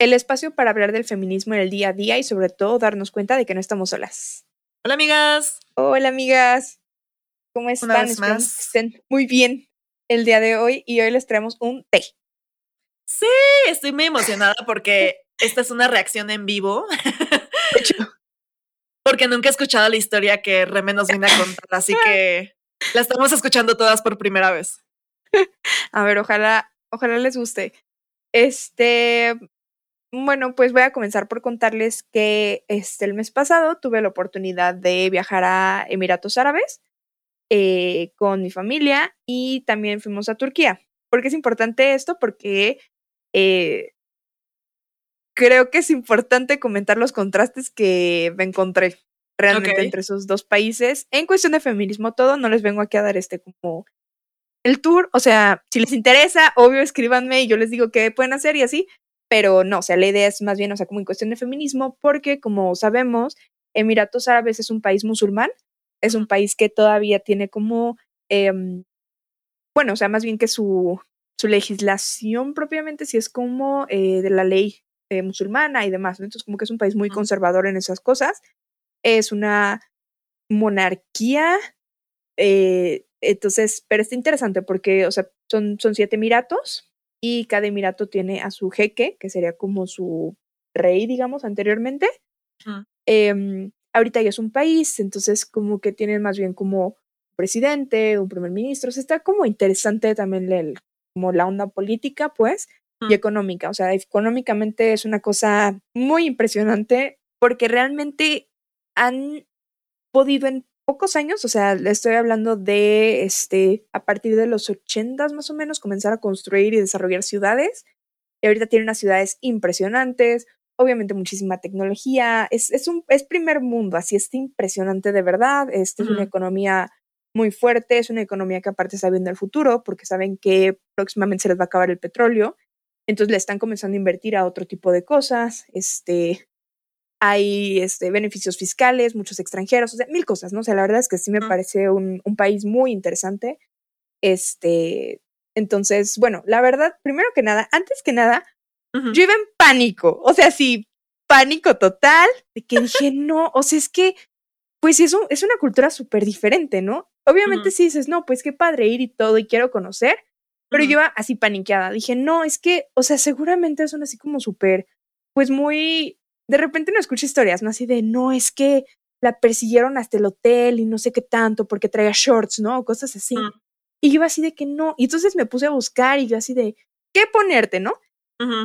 El espacio para hablar del feminismo en el día a día y sobre todo darnos cuenta de que no estamos solas. Hola, amigas. Hola, amigas. ¿Cómo están? vez Esperamos más. que estén muy bien el día de hoy y hoy les traemos un té. Sí, estoy muy emocionada porque esta es una reacción en vivo. De hecho, Porque nunca he escuchado la historia que Reme nos viene a contar, así que la estamos escuchando todas por primera vez. a ver, ojalá, ojalá les guste. Este, bueno, pues voy a comenzar por contarles que este, el mes pasado tuve la oportunidad de viajar a Emiratos Árabes eh, con mi familia y también fuimos a Turquía. ¿Por qué es importante esto? Porque eh, creo que es importante comentar los contrastes que me encontré realmente entre esos dos países. En cuestión de feminismo, todo, no les vengo aquí a dar este como el tour. O sea, si les interesa, obvio, escríbanme y yo les digo qué pueden hacer y así. Pero no, o sea, la idea es más bien, o sea, como en cuestión de feminismo, porque como sabemos, Emiratos Árabes es un país musulmán, es un país que todavía tiene como, em, bueno, o sea, más bien que su, su legislación propiamente sí es como eh, de la ley eh, musulmana y demás, ¿no? Entonces como que es un país muy conservador en esas cosas. Es una monarquía, eh, entonces, pero está interesante porque, o sea, son, son siete emiratos y cada emirato tiene a su jeque, que sería como su rey, digamos, anteriormente. Em, ahorita ya es un país, entonces como que tienen más bien como presidente, un primer ministro, o sea, está como interesante también el, como la onda política, pues, y económica, o sea, económicamente es una cosa muy impresionante porque realmente han podido en pocos años, o sea, le estoy hablando de este a partir de los ochentas más o menos comenzar a construir y desarrollar ciudades. Y ahorita tienen unas ciudades impresionantes, obviamente muchísima tecnología, es, es un es primer mundo, así es impresionante de verdad, este es una economía muy fuerte, es una economía que aparte está viendo el futuro porque saben que próximamente se les va a acabar el petróleo, entonces le están comenzando a invertir a otro tipo de cosas, este hay este, beneficios fiscales, muchos extranjeros, o sea, mil cosas, ¿no? O sea, la verdad es que sí me parece un, un país muy interesante. Este, entonces, bueno, la verdad, primero que nada, antes que nada, Ujú. yo iba en pánico, o sea, sí, pánico total, de que dije, no, o sea, es que, pues sí, es, un- es una cultura súper diferente, ¿no? Obviamente Ujú. sí dices, no, pues qué padre ir y todo y quiero conocer, pero Ujú. yo iba así paniqueada, dije, no, es que, o sea, seguramente son así como súper, pues muy, de repente no escucho historias, ¿no? Así de, no, es que la persiguieron hasta el hotel y no sé qué tanto porque traía shorts, ¿no? O cosas así. Y yo así de que no. Y entonces me puse a buscar y yo así de, ¿qué ponerte, no?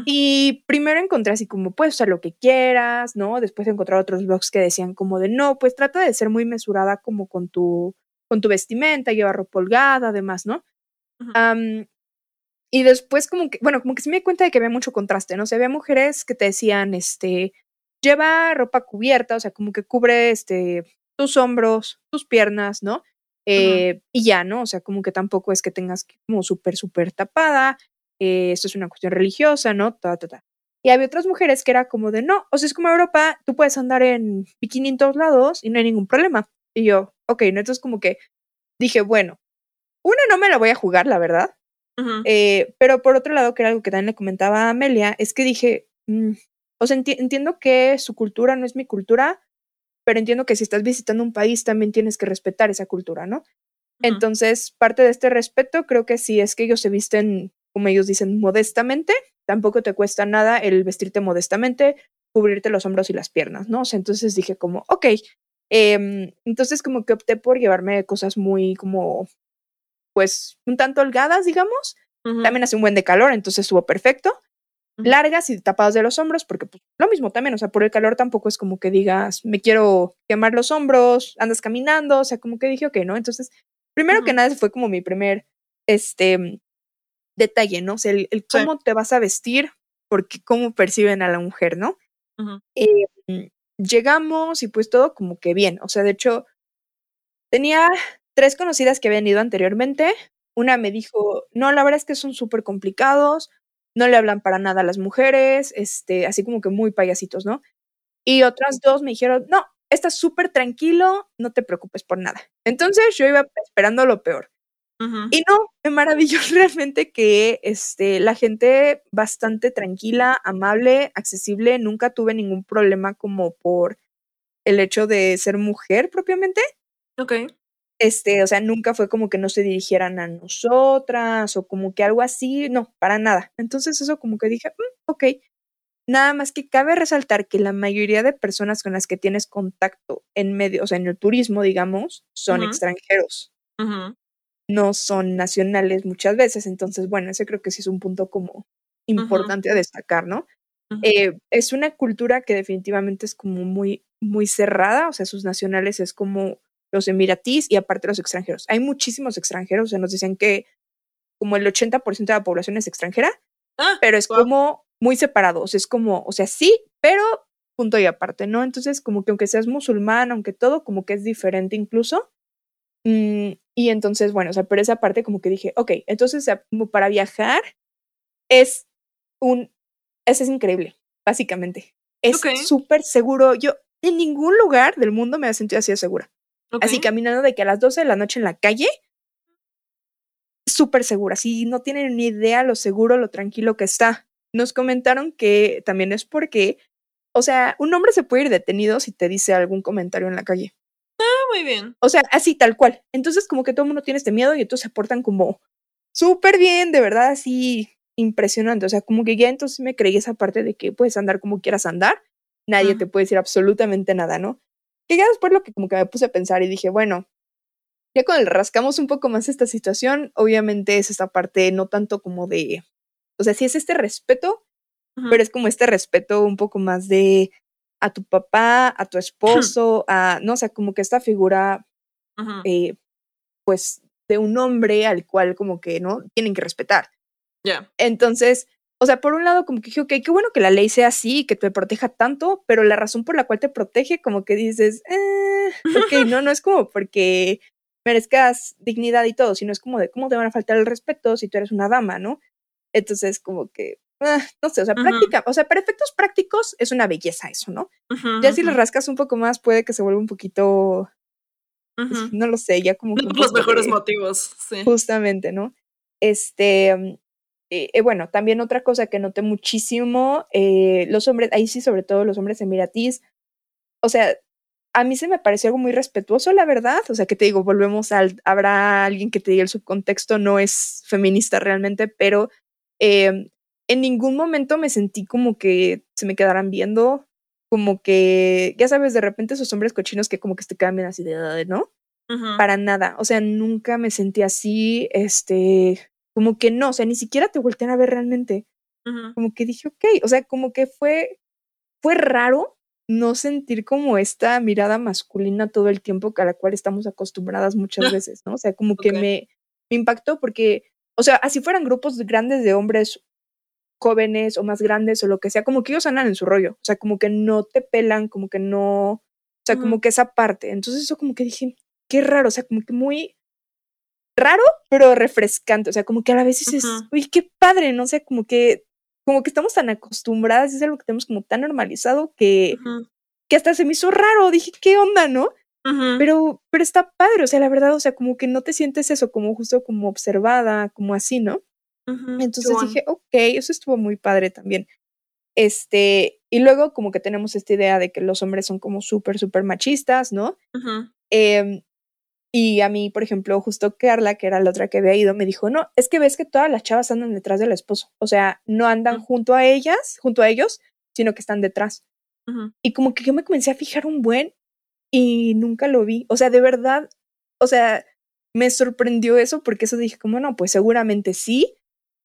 Y primero encontré así como, puedes usar lo que quieras, ¿no? Después encontré otros blogs que decían como de, no, pues trata de ser muy mesurada como con tu, con tu vestimenta, lleva ropa holgada, además, ¿no? Y después como que, bueno, como que se me di cuenta de que había mucho contraste, ¿no? O sea, había mujeres que te decían, este, lleva ropa cubierta, o sea, como que cubre, este, tus hombros, tus piernas, ¿no? Eh, Y ya, ¿no? O sea, como que tampoco es que tengas como súper, súper tapada, eh, esto es una cuestión religiosa, ¿no? Ta, ta, ta. Y había otras mujeres que era como de, no, o sea, es como Europa, tú puedes andar en bikini en todos lados y no hay ningún problema. Y yo, ok, ¿no? Entonces como que dije, bueno, una no me la voy a jugar, la verdad. Eh, pero por otro lado, que era algo que también le comentaba a Amelia, es que dije, mm, o sea, enti- entiendo que su cultura no es mi cultura, pero entiendo que si estás visitando un país también tienes que respetar esa cultura, ¿no? Entonces, parte de este respeto creo que si es que ellos se visten, como ellos dicen, modestamente, tampoco te cuesta nada el vestirte modestamente, cubrirte los hombros y las piernas, ¿no? O sea, entonces dije como, ok, em, entonces como que opté por llevarme cosas muy como, pues, un tanto holgadas, digamos. También hace un buen de calor, entonces estuvo perfecto. Largas y tapadas de los hombros, porque pues, lo mismo también, o sea, por el calor tampoco es como que digas, me quiero quemar los hombros, andas caminando, o sea, como que dije, ok, ¿no? Entonces, primero que nada, fue como mi primer, este, detalle, ¿no? O sea, el, el Sí. cómo te vas a vestir, porque cómo perciben a la mujer, ¿no? Eh, llegamos y pues todo como que bien. O sea, de hecho, tenía tres conocidas que habían ido anteriormente. Una me dijo, no, la verdad es que son súper complicados, no le hablan para nada a las mujeres, este, así como que muy payasitos, ¿no? Y otras dos me dijeron, no, estás súper tranquilo, no te preocupes por nada. Entonces yo iba esperando lo peor. Y no, me maravilló realmente que este, la gente bastante tranquila, amable, accesible, nunca tuve ningún problema como por el hecho de ser mujer propiamente. Ok. Este, o sea, nunca fue como que no se dirigieran a nosotras o como que algo así, no, para nada. Entonces eso como que dije, mm, ok. Nada más que cabe resaltar que la mayoría de personas con las que tienes contacto en medio, o sea, en el turismo, digamos, son extranjeros no son nacionales muchas veces. Entonces, bueno, ese creo que sí es un punto como importante a destacar, ¿no? Eh, es una cultura que definitivamente es como muy, muy cerrada, o sea, sus nacionales es como los emiratís y aparte los extranjeros. Hay muchísimos extranjeros, o sea, nos dicen que como el 80% de la población es extranjera, Ah, pero es wow. como muy separado, o sea, es como, o sea, sí, pero punto y aparte, ¿no? Entonces, como que aunque seas musulmán, aunque todo, como que es diferente incluso. Mm, y entonces, bueno, o sea, pero esa parte como que dije, ok, entonces, como para viajar es un, eso es increíble, básicamente. Es Ok. súper seguro. Yo en ningún lugar del mundo me he sentido así de segura. Así caminando de que a las 12 de la noche en la calle, súper segura. Así no tienen ni idea lo seguro, lo tranquilo que está. Nos comentaron que también es porque, o sea, un hombre se puede ir detenido si te dice algún comentario en la calle. Ah, muy bien. O sea, así tal cual. Entonces, como que todo el mundo tiene este miedo y entonces se portan como súper bien, de verdad, así impresionante. O sea, como que ya entonces me creí esa parte de que puedes andar como quieras andar, nadie te puede decir absolutamente nada, ¿no? Que ya después lo que como que me puse a pensar y dije, bueno, ya cuando le rascamos un poco más esta situación, obviamente es esta parte no tanto como de, o sea, sí es este respeto, pero es como este respeto un poco más de a tu papá, a tu esposo, a, no, o sea, como que esta figura eh, pues, de un hombre al cual como que, ¿no? Tienen que respetar. Ya. Entonces, o sea, por un lado como que dije, ok, qué bueno que la ley sea así, y que te proteja tanto, pero la razón por la cual te protege como que dices, eh, ok, no, no es como porque merezcas dignidad y todo, sino es como de cómo te van a faltar el respeto si tú eres una dama, ¿no? Entonces, como que, ah, no sé, o sea, Ujú. práctica, o sea, para efectos prácticos es una belleza eso, ¿no? Ujú, Ya si le ujú, rascas un poco más puede que se vuelva un poquito, no lo sé, ya como que los mejores de- motivos, sí. Justamente, ¿no? Este, mm, eh, eh, bueno, también otra cosa que noté muchísimo, eh, los hombres, ahí sí, sobre todo los hombres emiratís, o sea, a mí se me pareció algo muy respetuoso, la verdad, o sea, que te digo, volvemos al, habrá alguien que te diga el subcontexto, no es feminista realmente, pero eh, en ningún momento me sentí como que se me quedaran viendo, como que, ya sabes, de repente esos hombres cochinos que como que te cambian así de, ¿no? Para nada. O sea, nunca me sentí así, este, como que no, o sea, ni siquiera te voltean a ver realmente. Como que dije, ok, o sea, como que fue, fue raro no sentir como esta mirada masculina todo el tiempo a la cual estamos acostumbradas muchas veces, ¿no? O sea, como que me, me impactó porque, o sea, así fueran grupos grandes de hombres jóvenes o más grandes o lo que sea, como que ellos andan en su rollo, o sea, como que no te pelan, como que no, o sea, como que esa parte. Entonces eso como que dije, qué raro, o sea, como que muy raro, pero refrescante, o sea, como que a la vez dices, Ujú. uy, qué padre, ¿no? O sea, como que, como que estamos tan acostumbradas, es algo que tenemos como tan normalizado que, Ujú. que hasta se me hizo raro, dije, ¿qué onda, no? Ujú. Pero, pero está padre, o sea, la verdad, o sea, como que no te sientes eso, como justo como observada, como así, ¿no? Entonces dije, ok, eso estuvo muy padre también. Este, y luego como que tenemos esta idea de que los hombres son como súper, súper machistas, ¿no? Ujú. Y a mí, por ejemplo, justo Carla, que era la otra que había ido, me dijo, no, es que ves que todas las chavas andan detrás del esposo, o sea, no andan junto a ellas, junto a ellos, sino que están detrás. Y como que yo me comencé a fijar un buen y nunca lo vi, o sea, de verdad, o sea, me sorprendió eso porque eso dije, como no, pues seguramente sí,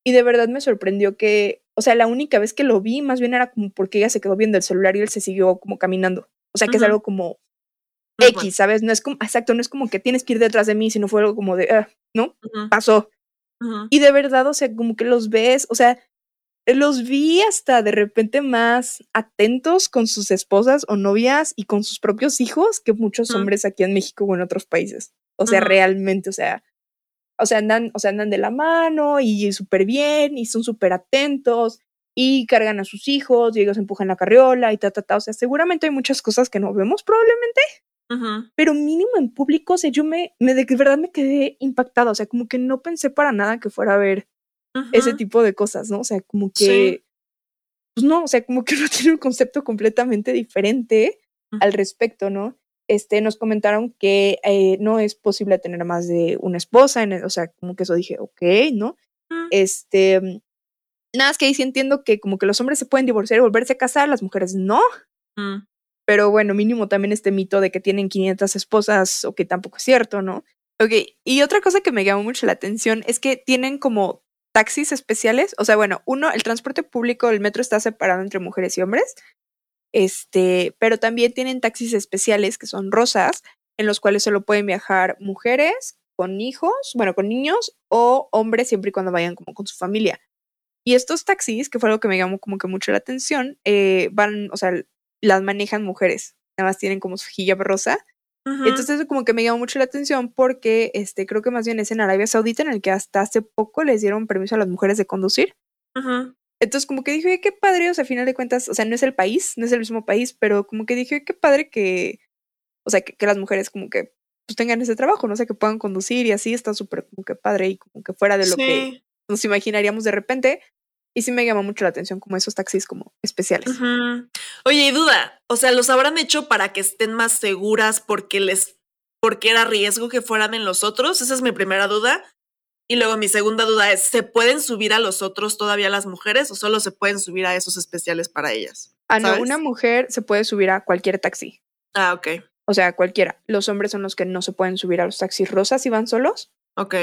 y de verdad me sorprendió que, o sea, la única vez que lo vi, más bien era como porque ella se quedó viendo el celular y él se siguió como caminando, o sea, que es Ujú. algo como. X, ¿sabes? No es como, exacto, no es como que tienes que ir detrás de mí, sino fue algo como de, "Ah", ¿no? Ujú. Pasó. Ujú. Y de verdad, o sea, como que los ves, o sea, los vi hasta de repente más atentos con sus esposas o novias y con sus propios hijos que muchos Ujú. hombres aquí en México o en otros países. O sea, realmente, o sea, o sea, andan, o sea, andan de la mano y súper bien y son súper atentos y cargan a sus hijos y ellos empujan la carriola y ta, ta, ta. O sea, seguramente hay muchas cosas que no vemos probablemente, Pero mínimo en público, o sea, yo me, me de verdad me quedé impactada. O sea, como que no pensé para nada que fuera a ver ese tipo de cosas, ¿no? O sea, como Sí. que, pues no, o sea, como que uno tiene un concepto completamente diferente al respecto, ¿no? Este, nos comentaron que eh, no es posible tener más de una esposa, en el- o sea, como que eso dije, ok, ¿no? Ujú. Este, nada, es que ahí sí entiendo que como que los hombres se pueden divorciar y volverse a casar, las mujeres no, Mm. Pero bueno, mínimo también este mito de que tienen 500 esposas, o que tampoco es cierto, ¿no? Ok, y otra cosa que me llamó mucho la atención es que tienen como taxis especiales, o sea, bueno, uno, el transporte público, el metro está separado entre mujeres y hombres, este, pero también tienen taxis especiales que son rosas, en los cuales solo pueden viajar mujeres con hijos, bueno, con niños o hombres siempre y cuando vayan como con su familia. Y estos taxis, que fue algo que me llamó como que mucho la atención, eh, van, o sea, las manejan mujeres, nada más tienen como su hijab rosa. Ujú. Entonces eso como que me llamó mucho la atención porque este, creo que más bien es en Arabia Saudita en el que hasta hace poco les dieron permiso a las mujeres de conducir. Entonces como que dije, "Oye, qué padre, o sea, a final de cuentas, o sea, no es el país, no es el mismo país, pero como que dije, qué padre que, o sea, que, que las mujeres como que pues tengan ese trabajo, no sé, que puedan conducir y así, está súper como que padre y como que fuera de lo que nos imaginaríamos de repente. Y sí me llama mucho la atención como esos taxis como especiales. Oye, y duda, o sea, ¿los habrán hecho para que estén más seguras porque les, porque era riesgo que fueran en los otros? Esa es mi primera duda. Y luego mi segunda duda es, ¿se pueden subir a los otros todavía las mujeres o solo se pueden subir a esos especiales para ellas? Ah, no, una mujer se puede subir a cualquier taxi. Ah, ok, O sea, cualquiera. Los hombres son los que no se pueden subir a los taxis rosas y van solos. ok.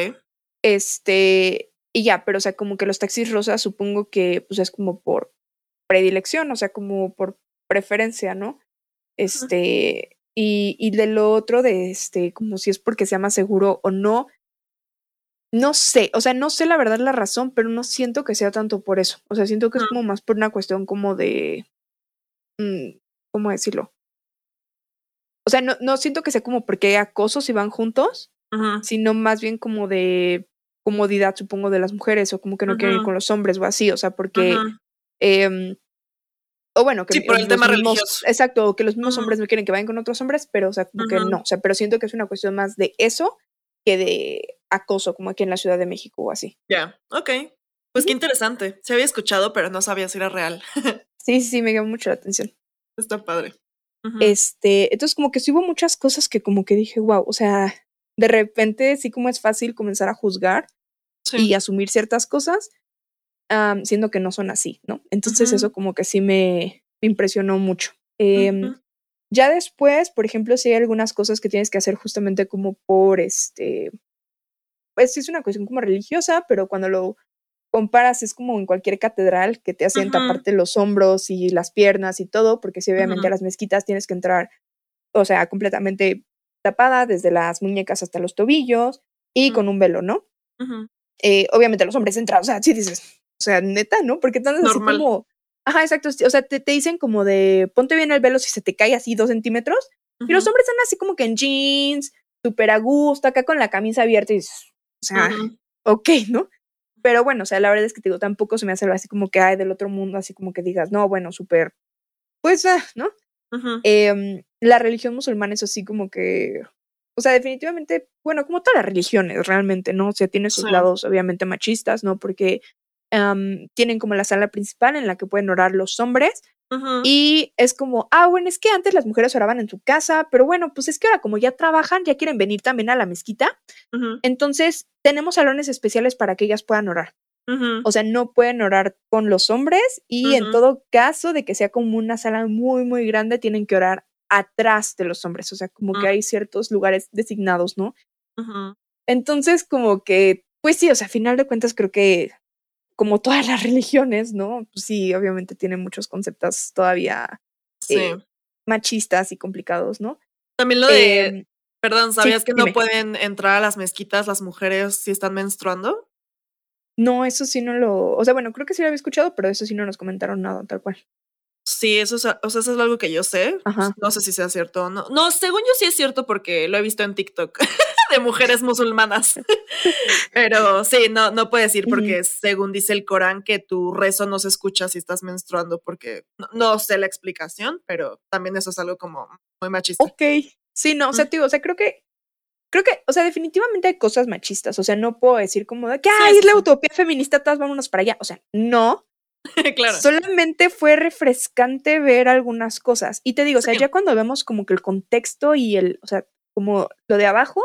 Este, y ya, pero o sea, como que los taxis rosas supongo que pues es como por predilección, o sea, como por preferencia, ¿no? Este, y, y de lo otro de este, como si es porque sea más seguro o no, no sé, o sea, no sé la verdad la razón, pero no siento que sea tanto por eso. O sea, siento que es Ujú. como más por una cuestión como de, mm, ¿cómo decirlo? O sea, no, no siento que sea como porque hay acoso si van juntos, sino más bien como de comodidad, supongo, de las mujeres, o como que no quieren ir con los hombres o así, o sea, porque, em, o bueno, que Sí, por el tema mismos- religioso. exacto, o que los mismos hombres no quieren que vayan con otros hombres, pero, o sea, como que no, o sea, pero siento que es una cuestión más de eso que de acoso, como aquí en la Ciudad de México o así. Ya, ok. Pues qué interesante. Se había escuchado, pero no sabía si era real. Sí, sí, sí, me llamó mucho la atención. Está padre. Este, entonces como que sí hubo muchas cosas que como que dije, wow, o sea, de repente sí como es fácil comenzar a juzgar Sí. y asumir ciertas cosas, siendo que no son así, ¿no? Entonces eso como que sí me, me impresionó mucho. Em. Ya después, por ejemplo, sí hay algunas cosas que tienes que hacer justamente como por este, pues sí es una cuestión como religiosa, pero cuando lo comparas es como en cualquier catedral que te hacen Ujú. taparte los hombros y las piernas y todo, porque sí obviamente a las mezquitas tienes que entrar, o sea, completamente tapada desde las muñecas hasta los tobillos y con un velo, ¿no? Ujú. Eh, obviamente los hombres entran, o sea, sí dices, o sea, neta, ¿no? Porque están así como, ajá, exacto, o sea, te, te dicen como de, ponte bien el velo si se te cae así dos centímetros, y los hombres están así como que en jeans, súper a gusto, acá con la camisa abierta y dices, o sea, Ujú. ok, ¿no? Pero bueno, o sea, la verdad es que te digo, tampoco se me hace algo así como que hay del otro mundo, así como que digas, no, bueno, súper, pues, ah, ¿no? Ujú. Em, la religión musulmana es así como que, o sea, definitivamente, bueno, como todas las religiones realmente, ¿no? O sea, tiene sus Sí. lados obviamente machistas, ¿no? Porque am, tienen como la sala principal en la que pueden orar los hombres y es como, ah, bueno, es que antes las mujeres oraban en su casa, pero bueno, pues es que ahora como ya trabajan, ya quieren venir también a la mezquita, entonces tenemos salones especiales para que ellas puedan orar. O sea, no pueden orar con los hombres y en todo caso de que sea como una sala muy, muy grande, tienen que orar atrás de los hombres. O sea, como que Mm. hay ciertos lugares designados, ¿no? Entonces, como que, pues sí, o sea, a final de cuentas creo que como todas las religiones, ¿no? Pues sí, obviamente tienen muchos conceptos todavía Sí. eh, machistas y complicados, ¿no? También lo de, Em, perdón, ¿sabías que dime. no pueden entrar a las mezquitas las mujeres si están menstruando? No, eso sí no lo. O sea, bueno, creo que sí lo había escuchado, pero eso sí no nos comentaron nada, tal cual. Sí, eso es, o sea, eso es algo que yo sé. Ajá. No sé si sea cierto o no. No, según yo sí es cierto porque lo he visto en TikTok de mujeres musulmanas. Pero sí, no, no puedes ir porque según dice el Corán que tu rezo no se escucha si estás menstruando porque no, no sé la explicación, pero también eso es algo como muy machista. Ok. Sí, no, o sea, digo, o sea, creo que. Creo que, o sea, definitivamente hay cosas machistas. O sea, no puedo decir como de que, ay, es la utopía feminista, todas vámonos para allá. O sea, no. claro. Solamente fue refrescante ver algunas cosas. Y te digo, o sea, ya cuando vemos como que el contexto y el, o sea, como lo de abajo,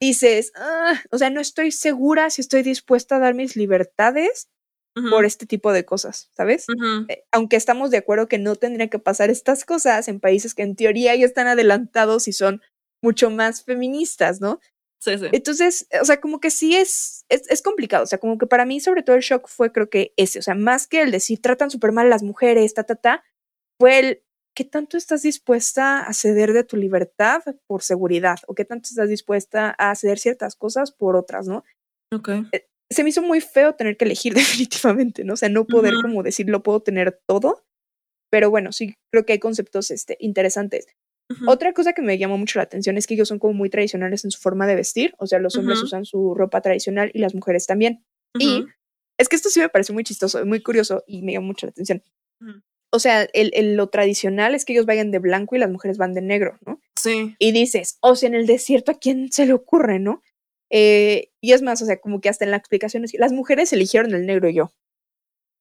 dices, "Ah", o sea, no estoy segura si estoy dispuesta a dar mis libertades por este tipo de cosas, ¿sabes? Eh, Aunque estamos de acuerdo que no tendrían que pasar estas cosas en países que en teoría ya están adelantados y son mucho más feministas, ¿no? Sí, sí. Entonces, o sea, como que sí es, es, es complicado. O sea, como que para mí, sobre todo, el shock fue creo que ese. O sea, más que el decir tratan súper mal a las mujeres, ta, ta, ta, fue el qué tanto estás dispuesta a ceder de tu libertad por seguridad o qué tanto estás dispuesta a ceder ciertas cosas por otras, ¿no? Ok. Se me hizo muy feo tener que elegir definitivamente, ¿no? O sea, no poder Ujú. como decir lo puedo tener todo. Pero bueno, sí creo que hay conceptos este, interesantes. Otra cosa que me llamó mucho la atención es que ellos son como muy tradicionales en su forma de vestir, o sea, los hombres usan su ropa tradicional y las mujeres también. Y es que esto sí me pareció muy chistoso, muy curioso y me llamó mucho la atención. O sea, el, el- lo tradicional es que ellos vayan de blanco y las mujeres van de negro, ¿no? Sí. Y dices, o sea, en el desierto, ¿a quién se le ocurre, no? Eh, y es más, o sea, como que hasta en la explicación es que las mujeres eligieron el negro y yo.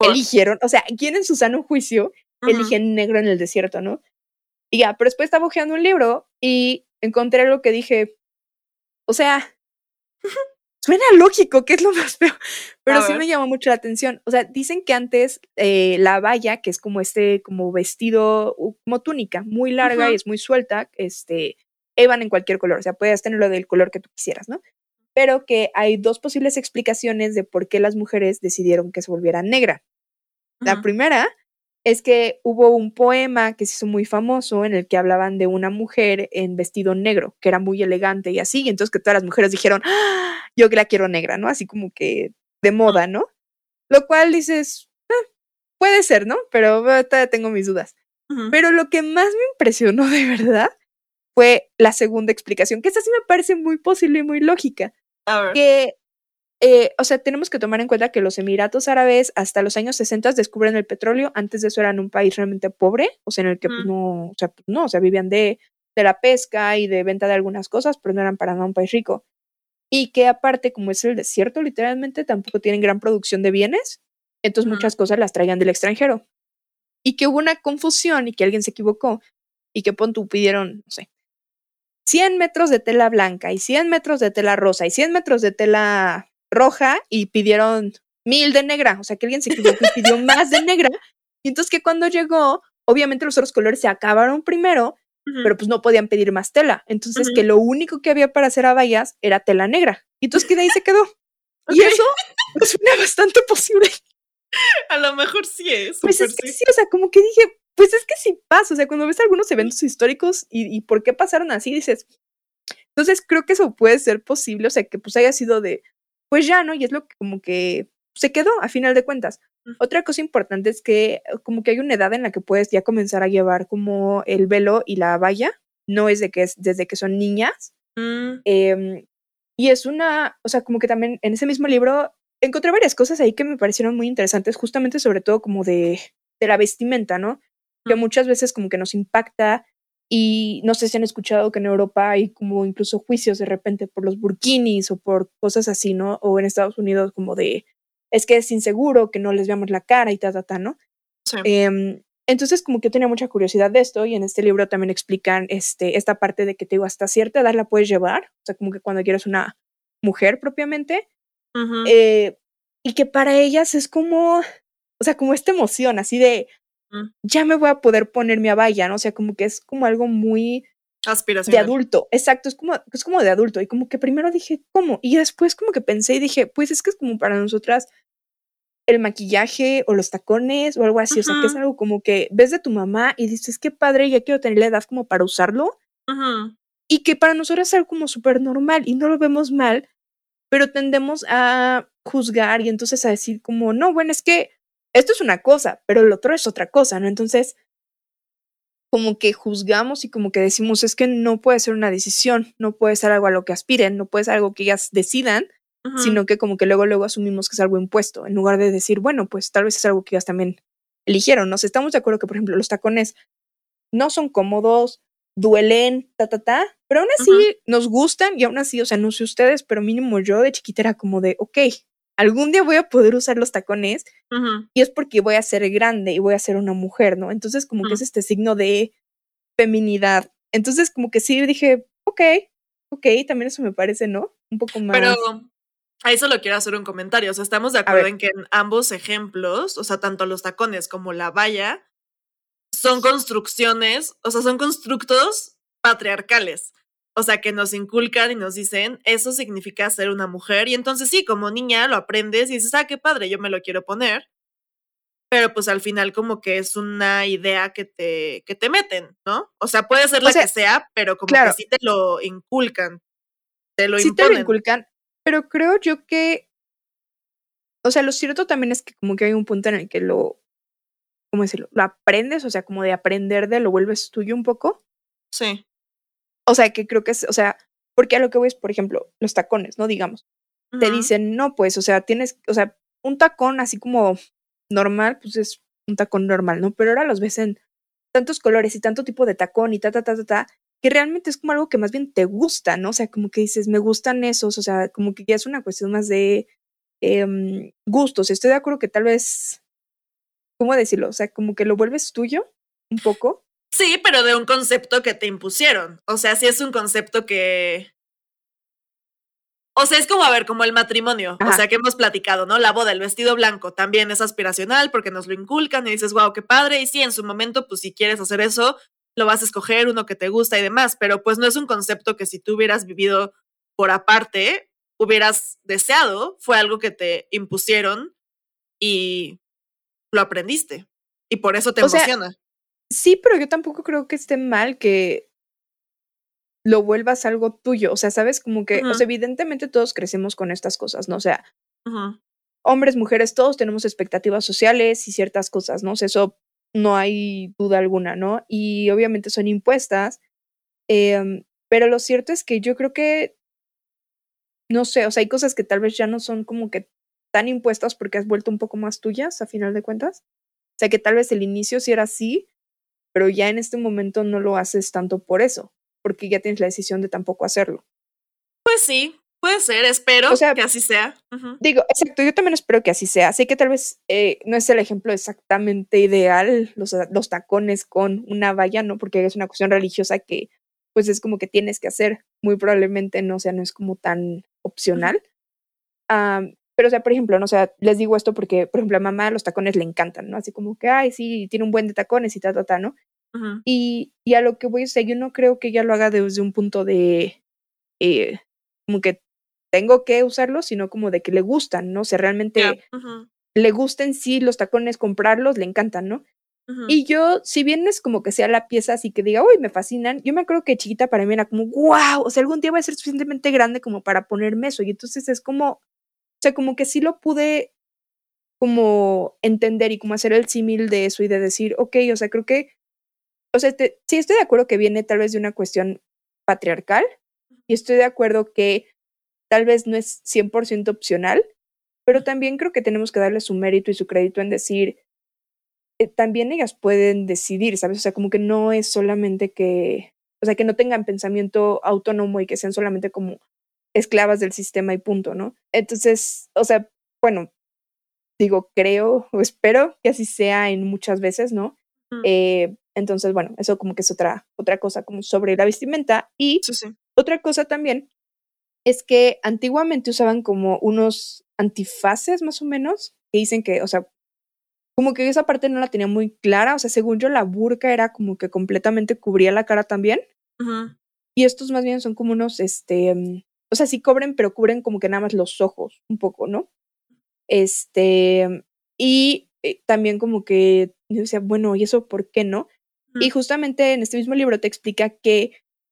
Eligieron, o sea, ¿quién en su sano juicio Ujú. elige negro en el desierto, ¿no? Y ya, pero después estaba hojeando un libro y encontré algo que dije, o sea, suena lógico, que es lo más feo, pero A sí ver. me llamó mucho la atención. O sea, dicen que antes eh, la valla, que es como este, como vestido, como túnica, muy larga y es muy suelta, este, iban en cualquier color, o sea, puedes tenerlo del color que tú quisieras, ¿no? Pero que hay dos posibles explicaciones de por qué las mujeres decidieron que se volviera negra. La primera es que hubo un poema que se hizo muy famoso en el que hablaban de una mujer en vestido negro, que era muy elegante y así, y entonces que todas las mujeres dijeron, "Ah, yo que la quiero negra, ¿no? Así como que de moda, ¿no? Lo cual dices, "Ah, puede ser, ¿no? Pero eh, todavía tengo mis dudas. Pero lo que más me impresionó de verdad fue la segunda explicación, que esa sí me parece muy posible y muy lógica A ver. que, eh, o sea, tenemos que tomar en cuenta que los Emiratos Árabes hasta los años 60 descubren el petróleo, antes de eso eran un país realmente pobre, o sea, en el que pues, no, o sea, pues, no, o sea, vivían de, de la pesca y de venta de algunas cosas, pero no eran para nada un país rico. Y que aparte, como es el desierto, literalmente tampoco tienen gran producción de bienes, entonces muchas cosas las traían del extranjero. Y que hubo una confusión y que alguien se equivocó y que pon tú pidieron, no sé, 100 metros de tela blanca y 100 metros de tela rosa y 100 metros de tela roja y pidieron mil de negra. O sea, que alguien se equivocó y pidió más de negra. Y entonces que cuando llegó, obviamente los otros colores se acabaron primero, pero pues no podían pedir más tela. Entonces que lo único que había para hacer abayas era tela negra. Y entonces que de ahí se quedó. Y eso me suena bastante posible. A lo mejor sí es. Pues es que sí. sí, o sea, como que dije, pues es que sí pasa, o sea, cuando ves algunos eventos históricos y, y por qué pasaron así, dices, entonces creo que eso puede ser posible, o sea, que pues haya sido de, pues ya, ¿no? Y es lo que como que se quedó a final de cuentas. Otra cosa importante es que eh, como que hay una edad en la que puedes ya comenzar a llevar como el velo y la valla, no es de que es desde que son niñas, Mm, Em, y es una, o sea, como que también en ese mismo libro encontré varias cosas ahí que me parecieron muy interesantes, justamente sobre todo como de, de la vestimenta, ¿no? Que Mm. muchas veces como que nos impacta y no sé si han escuchado que en Europa hay como incluso juicios de repente por los burkinis o por cosas así, ¿no? O en Estados Unidos como de, es que es inseguro que no les veamos la cara y ta, ta, ta, ¿no? sí. Em, entonces, como que yo tenía mucha curiosidad de esto y en este libro también explican este, esta parte de que te digo, hasta cierta edad la puedes llevar, o sea, como que cuando quieres una mujer propiamente, Ujú. eh, y que para ellas es como, o sea, como esta emoción, así de. Ya me voy a poder poner mi abaya, ¿no? O sea, como que es como algo muy de Aspiracional. adulto, exacto, es como, es como de adulto, y como que primero dije, ¿cómo? Y después como que pensé y dije, pues es que es como para nosotras el maquillaje o los tacones o algo así, o sea, que es algo como que ves de tu mamá y dices, qué padre, ya quiero tener la edad como para usarlo, y que para nosotros es algo como súper normal y no lo vemos mal, pero tendemos a juzgar y entonces a decir como, no, bueno, es que esto es una cosa, pero lo otro es otra cosa, ¿no? Entonces, como que juzgamos y como que decimos, es que no puede ser una decisión, no puede ser algo a lo que aspiren, no puede ser algo que ellas decidan, sino que como que luego luego asumimos que es algo impuesto, en lugar de decir, bueno, pues tal vez es algo que ellas también eligieron, ¿no? estamos de acuerdo que, por ejemplo, los tacones no son cómodos, duelen, ta, ta, ta, pero aún así nos gustan y aún así, o sea, no sé ustedes, pero mínimo yo de chiquita era como de, ok, algún día voy a poder usar los tacones y es porque voy a ser grande y voy a ser una mujer, ¿no? Entonces como que es este signo de feminidad. Entonces como que sí dije, ok, ok, también eso me parece, ¿no? Un poco más. Pero ahí solo quiero hacer un comentario. O sea, estamos de acuerdo en que en ambos ejemplos, o sea, tanto los tacones como la valla, son construcciones, o sea, son constructos patriarcales. O sea, que nos inculcan y nos dicen, eso significa ser una mujer. Y entonces sí, como niña lo aprendes y dices, ah, qué padre, yo me lo quiero poner. Pero pues al final como que es una idea que te, que te meten, ¿no? O sea, puede ser O la sea, que sea, pero como claro. que sí te lo inculcan, te lo sí te lo inculcan, pero creo yo que, o sea, lo cierto también es que como que hay un punto en el que lo, ¿cómo decirlo? Lo aprendes, o sea, como de aprender de lo vuelves tuyo un poco. Sí. O sea, que creo que es, o sea, porque a lo que voy es, por ejemplo, los tacones, ¿no? Digamos, te dicen, no, pues, o sea, tienes, o sea, un tacón así como normal, pues es un tacón normal, ¿no? Pero ahora los ves en tantos colores y tanto tipo de tacón y ta, ta, ta, ta, ta, que realmente es como algo que más bien te gusta, ¿no? O sea, como que dices, me gustan esos, o sea, como que ya es una cuestión más de em, gustos. Estoy de acuerdo que tal vez, ¿cómo decirlo? O sea, como que lo vuelves tuyo un poco. Sí, pero de un concepto que te impusieron. O sea, sí es un concepto que. O sea, es como, a ver, como el matrimonio. O sea, que hemos platicado, ¿no? La boda, el vestido blanco también es aspiracional porque nos lo inculcan y dices, wow, qué padre. Y sí, en su momento, pues si quieres hacer eso, lo vas a escoger, uno que te gusta y demás. Pero pues no es un concepto que si tú hubieras vivido por aparte, hubieras deseado. Fue algo que te impusieron y lo aprendiste. Y por eso te O sea, emociona. Sí, pero yo tampoco creo que esté mal que lo vuelvas algo tuyo. O sea, sabes, como que, o sea, evidentemente todos crecemos con estas cosas, ¿no? O sea, hombres, mujeres, todos tenemos expectativas sociales y ciertas cosas, ¿no? O sea, eso no hay duda alguna, ¿no? Y obviamente son impuestas. em, pero lo cierto es que yo creo que, no sé, o sea, hay cosas que tal vez ya no son como que tan impuestas porque has vuelto un poco más tuyas a final de cuentas. O sea, que tal vez el inicio sí era así, pero ya en este momento no lo haces tanto por eso, porque ya tienes la decisión de tampoco hacerlo. Pues sí, puede ser, espero O sea, que así sea. Digo, exacto, yo también espero que así sea. Sé que tal vez eh, no es el ejemplo exactamente ideal, los, los tacones con una valla, ¿no? Porque es una cuestión religiosa que pues es como que tienes que hacer, muy probablemente no, o sea, no es como tan opcional. Am, pero, o sea, por ejemplo, no o sea, les digo esto porque, por ejemplo, a mamá los tacones le encantan, ¿no? Así como que, ay, sí, tiene un buen de tacones y ta, ta, ta, ¿no? Y, y a lo que voy, o sea, yo no creo que ella lo haga desde un punto de, eh, como que tengo que usarlos, sino como de que le gustan, ¿no? O sea, realmente le gusten sí los tacones, comprarlos, le encantan, ¿no? Y yo, si bien es como que sea la pieza así que diga, uy, me fascinan, yo me acuerdo que chiquita para mí era como, wow, o sea, algún día va a ser suficientemente grande como para ponerme eso. Y entonces es como, sea, como que sí lo pude como entender y como hacer el símil de eso y de decir, ok, o sea, creo que, o sea, te- sí estoy de acuerdo que viene tal vez de una cuestión patriarcal y estoy de acuerdo que tal vez no es 100% opcional, pero también creo que tenemos que darle su mérito y su crédito en decir, eh, también ellas pueden decidir, ¿sabes? O sea, como que no es solamente que, o sea, que no tengan pensamiento autónomo y que sean solamente como esclavas del sistema y punto, ¿no? Entonces, o sea, bueno, digo, creo o espero que así sea en muchas veces, ¿no? Ujú. Eh, entonces, bueno, eso como que es otra, otra cosa como sobre la vestimenta. Y Sí, sí. otra cosa también es que antiguamente usaban como unos antifaces más o menos, que dicen que, o sea, como que esa parte no la tenía muy clara, o sea, según yo la burka era como que completamente cubría la cara también, y estos más bien son como unos, este, mm, o sea, sí cubren, pero cubren como que nada más los ojos, un poco, ¿no? Este, y eh, también como que yo decía, bueno, ¿y eso por qué no? Y justamente en este mismo libro te explica que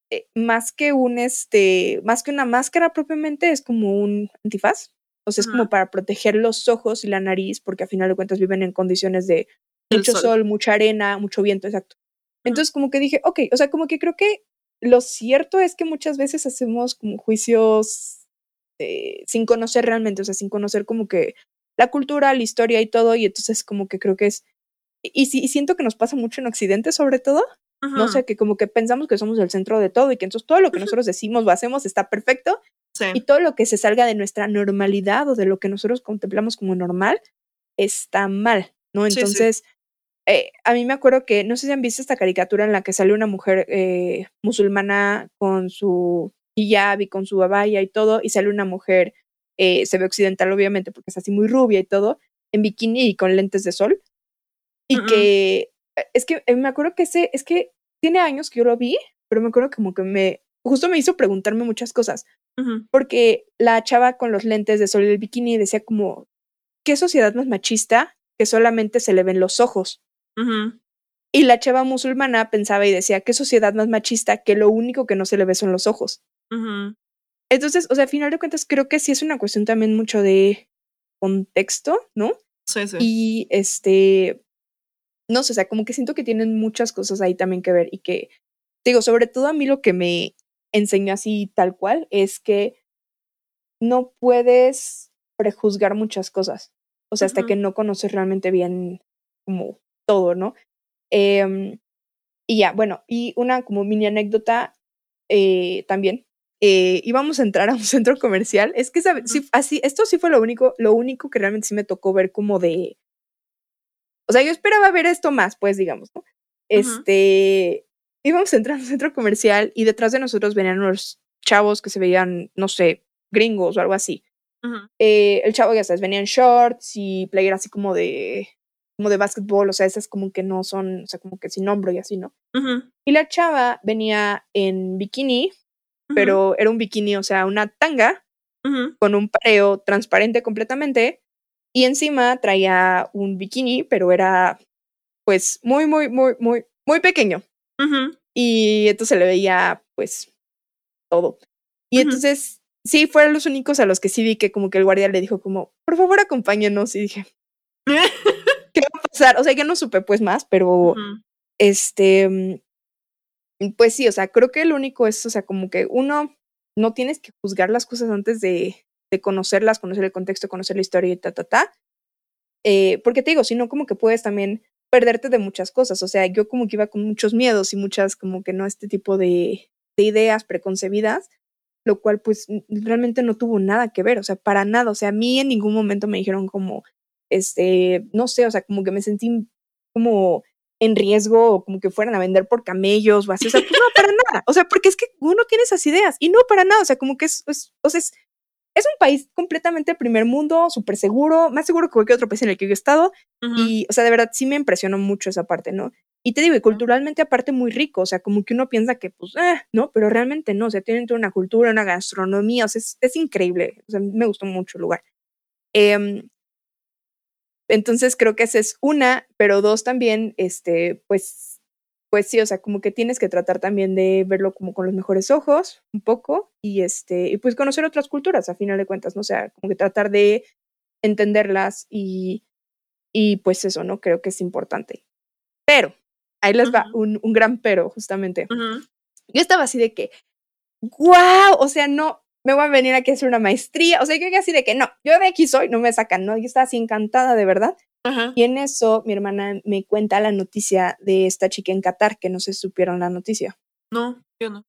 eh, más que un este, más que una máscara propiamente es como un antifaz. O sea, es como para proteger los ojos y la nariz, porque a final de cuentas viven en condiciones de mucho sol. sol. mucha arena, mucho viento, exacto. Entonces, como que dije, ok, o sea, como que creo que lo cierto es que muchas veces hacemos como juicios eh, sin conocer realmente, o sea, sin conocer como que la cultura, la historia y todo, y entonces como que creo que es, y, y siento que nos pasa mucho en Occidente sobre todo, no Ujú. sé, que como que pensamos que somos el centro de todo y que entonces todo lo que nosotros decimos o hacemos está perfecto Sí. y todo lo que se salga de nuestra normalidad o de lo que nosotros contemplamos como normal está mal, ¿no? Sí, sí. Eh, a mí me acuerdo que, no sé si han visto esta caricatura en la que sale una mujer eh, musulmana con su hijab y con su abaya y todo, y sale una mujer, eh, se ve occidental obviamente porque es así muy rubia y todo, en bikini y con lentes de sol. Y que, es que me acuerdo que ese, es que tiene años que yo lo vi, pero me acuerdo como que me, justo me hizo preguntarme muchas cosas porque la chava con los lentes de sol y el bikini decía como, ¿qué sociedad más machista que solamente se le ven los ojos? Y la chava musulmana pensaba y decía, ¿qué sociedad más machista que lo único que no se le ve son los ojos? Entonces, o sea, a final de cuentas, creo que sí es una cuestión también mucho de contexto, ¿no? Sí, sí. Y este, no sé, o sea, como que siento que tienen muchas cosas ahí también que ver y que, digo, sobre todo a mí lo que me enseñó así tal cual es que no puedes prejuzgar muchas cosas, o sea, hasta que no conoces realmente bien como todo, ¿no? Em, y ya, bueno, y una como mini anécdota eh, también. eh, íbamos a entrar a un centro comercial. Es que, así, esto sí fue lo único, lo único que realmente sí me tocó ver como de. O sea, yo esperaba ver esto más, pues, digamos, ¿no? Este. Íbamos a entrar a un centro comercial y detrás de nosotros venían unos chavos que se veían, no sé, gringos o algo así. Eh, el chavo, ya sabes, venía en shorts y playera así como de. Como de básquetbol, o sea, esas como que no son, o sea, como que sin hombro y así, ¿no? Ujú. Y la chava venía en bikini, pero era un bikini, o sea, una tanga con un pareo transparente completamente y encima traía un bikini, pero era pues muy, muy, muy, muy, muy pequeño y entonces se le veía pues todo. Y entonces sí, fueron los únicos a los que sí vi que como que el guardia le dijo como, por favor acompáñenos y dije, ¿qué va a pasar? O sea, ya no supe pues más, pero este, mm, pues sí, o sea, creo que lo único es, o sea, como que uno no tienes que juzgar las cosas antes de, de conocerlas, conocer el contexto, conocer la historia y ta, ta, ta. Eh, porque te digo, si no, como que puedes también perderte de muchas cosas. O sea, yo como que iba con muchos miedos y muchas, como que no, este tipo de, de ideas preconcebidas, lo cual pues realmente no tuvo nada que ver, o sea, para nada. O sea, a mí en ningún momento me dijeron como, este, no sé, o sea, como que me sentí como en riesgo o como que fueran a vender por camellos o así, o sea, pues no, para nada, o sea, porque es que uno tiene esas ideas y no para nada, o sea, como que es, es o sea, es, es un país completamente primer mundo, súper seguro, más seguro que cualquier otro país en el que yo he estado y, o sea, de verdad sí me impresionó mucho esa parte, ¿no? Y te digo, y culturalmente aparte muy rico, o sea, como que uno piensa que, pues, eh, no, pero realmente no, o sea, tienen toda una cultura, una gastronomía, o sea, es, es increíble, o sea, me gustó mucho el lugar. Em, entonces creo que esa es una, pero dos también, este, pues, pues sí, o sea, como que tienes que tratar también de verlo como con los mejores ojos, un poco, y este, y pues conocer otras culturas, a final de cuentas, ¿no? O sea, como que tratar de entenderlas y, y pues eso, ¿no? Creo que es importante. Pero, ahí les va un, un gran pero, justamente. Yo estaba así de que, wow, o sea, no, me voy a venir aquí a hacer una maestría, o sea, yo llegué así de que no, yo de aquí soy, no me sacan, ¿no? Yo estaba así encantada, de verdad. Ajá. Y en eso mi hermana me cuenta la noticia de esta chica en Qatar, que no se supieron la noticia. No, yo no.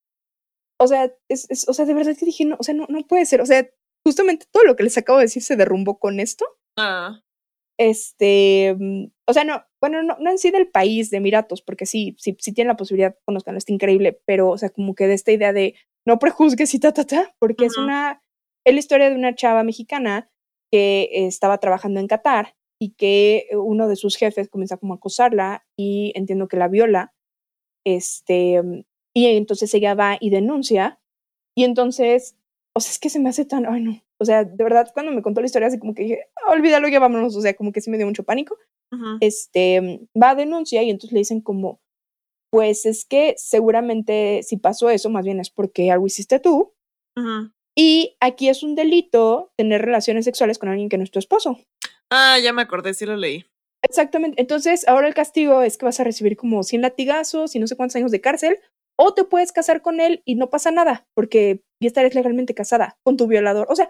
O sea, es, es- o sea, de verdad que dije, no, o sea, no, no puede ser. O sea, justamente todo lo que les acabo de decir se derrumbó con esto. Ah. Este, mm, o sea, no, bueno, no, no en sí del país de Emiratos, porque sí, sí, sí tienen la posibilidad, conozcan, está increíble, pero, o sea, como que de esta idea de no prejuzgues y ta, ta, ta, porque es una, es la historia de una chava mexicana que estaba trabajando en Qatar y que eh, uno de sus jefes comienza como a acosarla y entiendo que la viola, este, mm, y entonces ella va y denuncia, y entonces, o sea, es que se me hace tan, ay no, o sea, de verdad, cuando me contó la historia, así como que dije, "Ah, olvídalo, ya vámonos, o sea, como que sí me dio mucho pánico, este, mm, va a denuncia y entonces le dicen como, pues es que seguramente si pasó eso, más bien es porque algo hiciste tú. Y aquí es un delito tener relaciones sexuales con alguien que no es tu esposo. Ah, ya me acordé, sí lo leí. Exactamente. Entonces, ahora el castigo es que vas a recibir como 100 latigazos y no sé cuántos años de cárcel, o te puedes casar con él y no pasa nada, porque ya estarás legalmente casada con tu violador. O sea,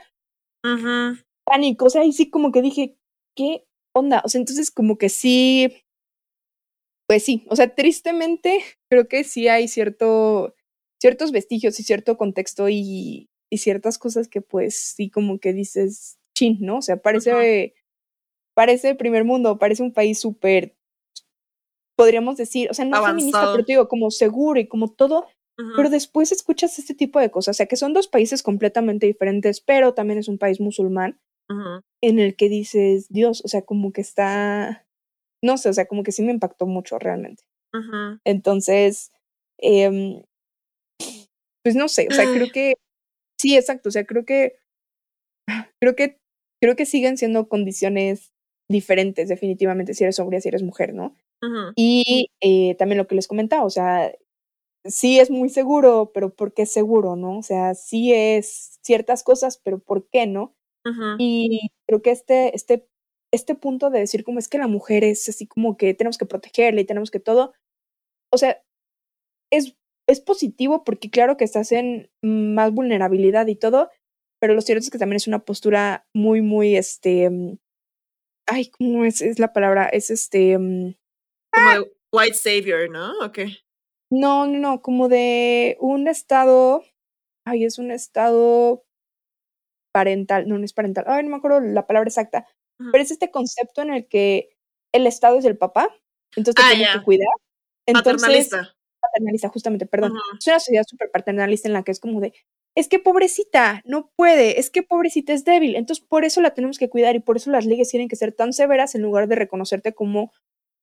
pánico. O sea, ahí sí como que dije, ¿qué onda? O sea, entonces como que sí, pues sí, o sea, tristemente creo que sí hay cierto, ciertos vestigios y cierto contexto y, y ciertas cosas que pues sí como que dices, chin, ¿no? O sea, parece, parece primer mundo, parece un país súper, podríamos decir, o sea, no feminista, Avanzado. pero te digo, como seguro y como todo, pero después escuchas este tipo de cosas, o sea, que son dos países completamente diferentes, pero también es un país musulmán en el que dices, Dios, o sea, como que está, no sé, o sea, como que sí me impactó mucho realmente. Ujú. Entonces, em, pues no sé, o sea, creo que, sí, exacto, o sea, creo que, creo que, creo que siguen siendo condiciones diferentes, definitivamente, si eres hombre, si eres mujer, ¿no? Ujú. Y eh, también lo que les comentaba, o sea, sí es muy seguro, pero ¿por qué seguro, no? O sea, sí es ciertas cosas, pero ¿por qué no? Ujú. Y creo que este, este, este punto de decir como es que la mujer es así como que tenemos que protegerla y tenemos que todo, o sea, es, es positivo porque claro que estás en más vulnerabilidad y todo, pero lo cierto es que también es una postura muy, muy, este, mm, ay, ¿cómo es, es la palabra? Es este, mm, Como de white savior, ¿no? Ok. no, no, no, como de un estado, ay, es un estado parental, no, no es parental, ay, no me acuerdo la palabra exacta. Pero es este concepto en el que el Estado es el papá, entonces te Ah, tienes que cuidar. Entonces, Paternalista. paternalista, justamente, perdón. Es una sociedad súper paternalista en la que es como de, es que pobrecita, no puede, es que pobrecita es débil, entonces por eso la tenemos que cuidar y por eso las leyes tienen que ser tan severas en lugar de reconocerte como